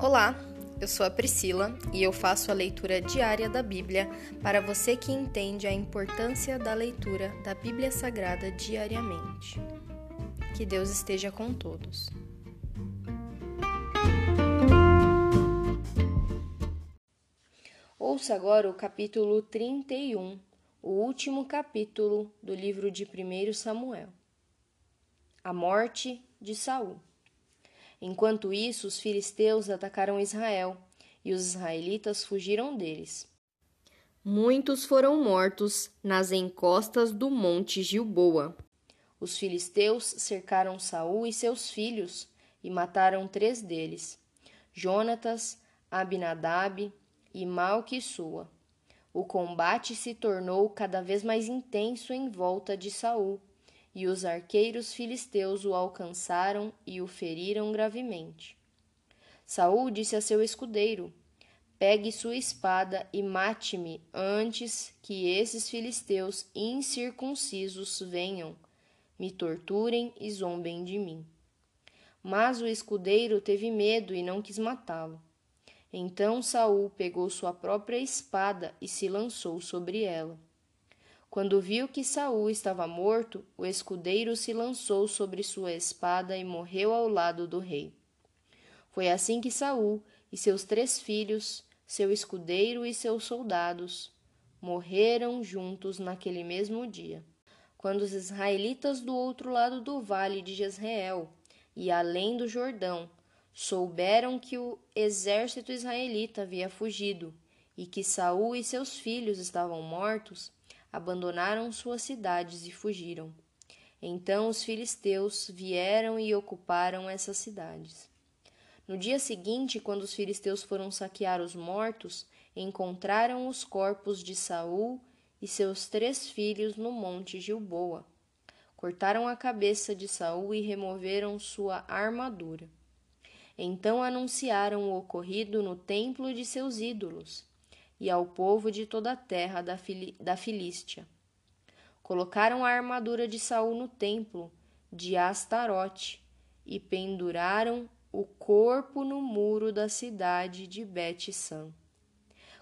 Olá, eu sou a Priscila e eu faço a leitura diária da Bíblia para você que entende a importância da leitura da Bíblia Sagrada diariamente. Que Deus esteja com todos. Ouça agora o capítulo 31, o último capítulo do livro de 1 Samuel. A morte de Saul. Enquanto isso, os filisteus atacaram Israel e os israelitas fugiram deles. Muitos foram mortos nas encostas do monte Gilboa. Os filisteus cercaram Saul e seus filhos e mataram três deles: Jonatas, Abinadab e Malquissua. O combate se tornou cada vez mais intenso em volta de Saul e os arqueiros filisteus o alcançaram e o feriram gravemente. Saul disse a seu escudeiro: Pegue sua espada e mate-me antes que esses filisteus incircuncisos venham, me torturem e zombem de mim. Mas o escudeiro teve medo e não quis matá-lo. Então Saul pegou sua própria espada e se lançou sobre ela. Quando viu que Saul estava morto, o escudeiro se lançou sobre sua espada e morreu ao lado do rei. Foi assim que Saul e seus três filhos, seu escudeiro e seus soldados, morreram juntos naquele mesmo dia. Quando os israelitas do outro lado do vale de Jezreel e além do Jordão souberam que o exército israelita havia fugido e que Saul e seus filhos estavam mortos, abandonaram suas cidades e fugiram. Então os filisteus vieram e ocuparam essas cidades. No dia seguinte, quando os filisteus foram saquear os mortos, encontraram os corpos de Saul e seus três filhos no monte Gilboa. Cortaram a cabeça de Saul e removeram sua armadura. Então anunciaram o ocorrido no templo de seus ídolos e ao povo de toda a terra da, Fili da Filístia. Colocaram a armadura de Saul no templo de Astarote e penduraram o corpo no muro da cidade de Bet-San.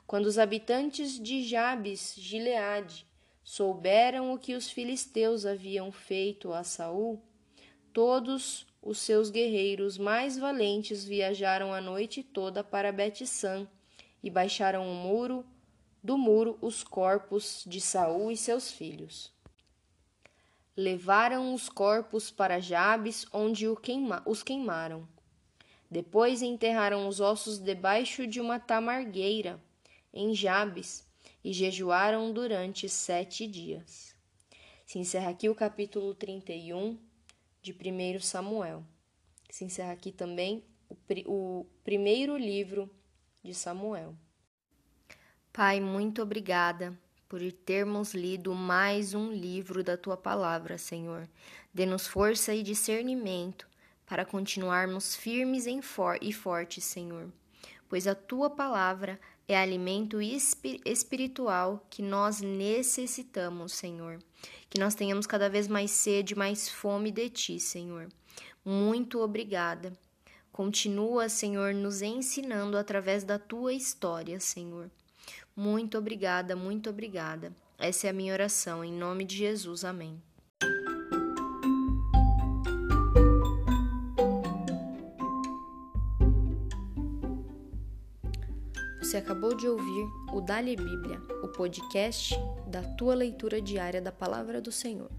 Quando os habitantes de Jabes, Gileade, souberam o que os filisteus haviam feito a Saul, todos os seus guerreiros mais valentes viajaram a noite toda para Bet-San e baixaram o muro do muro os corpos de Saul e seus filhos. Levaram os corpos para Jabes, onde os queimaram. Depois enterraram os ossos debaixo de uma tamargueira, em Jabes, e jejuaram durante sete dias. Se encerra aqui o capítulo 31 de 1 Samuel. Se encerra aqui também o, o primeiro livro de Samuel. Pai, muito obrigada por termos lido mais um livro da tua palavra, Senhor. Dê-nos força e discernimento para continuarmos firmes for e fortes, Senhor, pois a tua palavra é alimento espiritual que nós necessitamos, Senhor. Que nós tenhamos cada vez mais sede, mais fome de ti, Senhor. Muito obrigada Continua, Senhor, nos ensinando através da tua história, Senhor. Muito obrigada, muito obrigada. Essa é a minha oração, em nome de Jesus. Amém. Você acabou de ouvir o Dali Bíblia, o podcast da tua leitura diária da palavra do Senhor.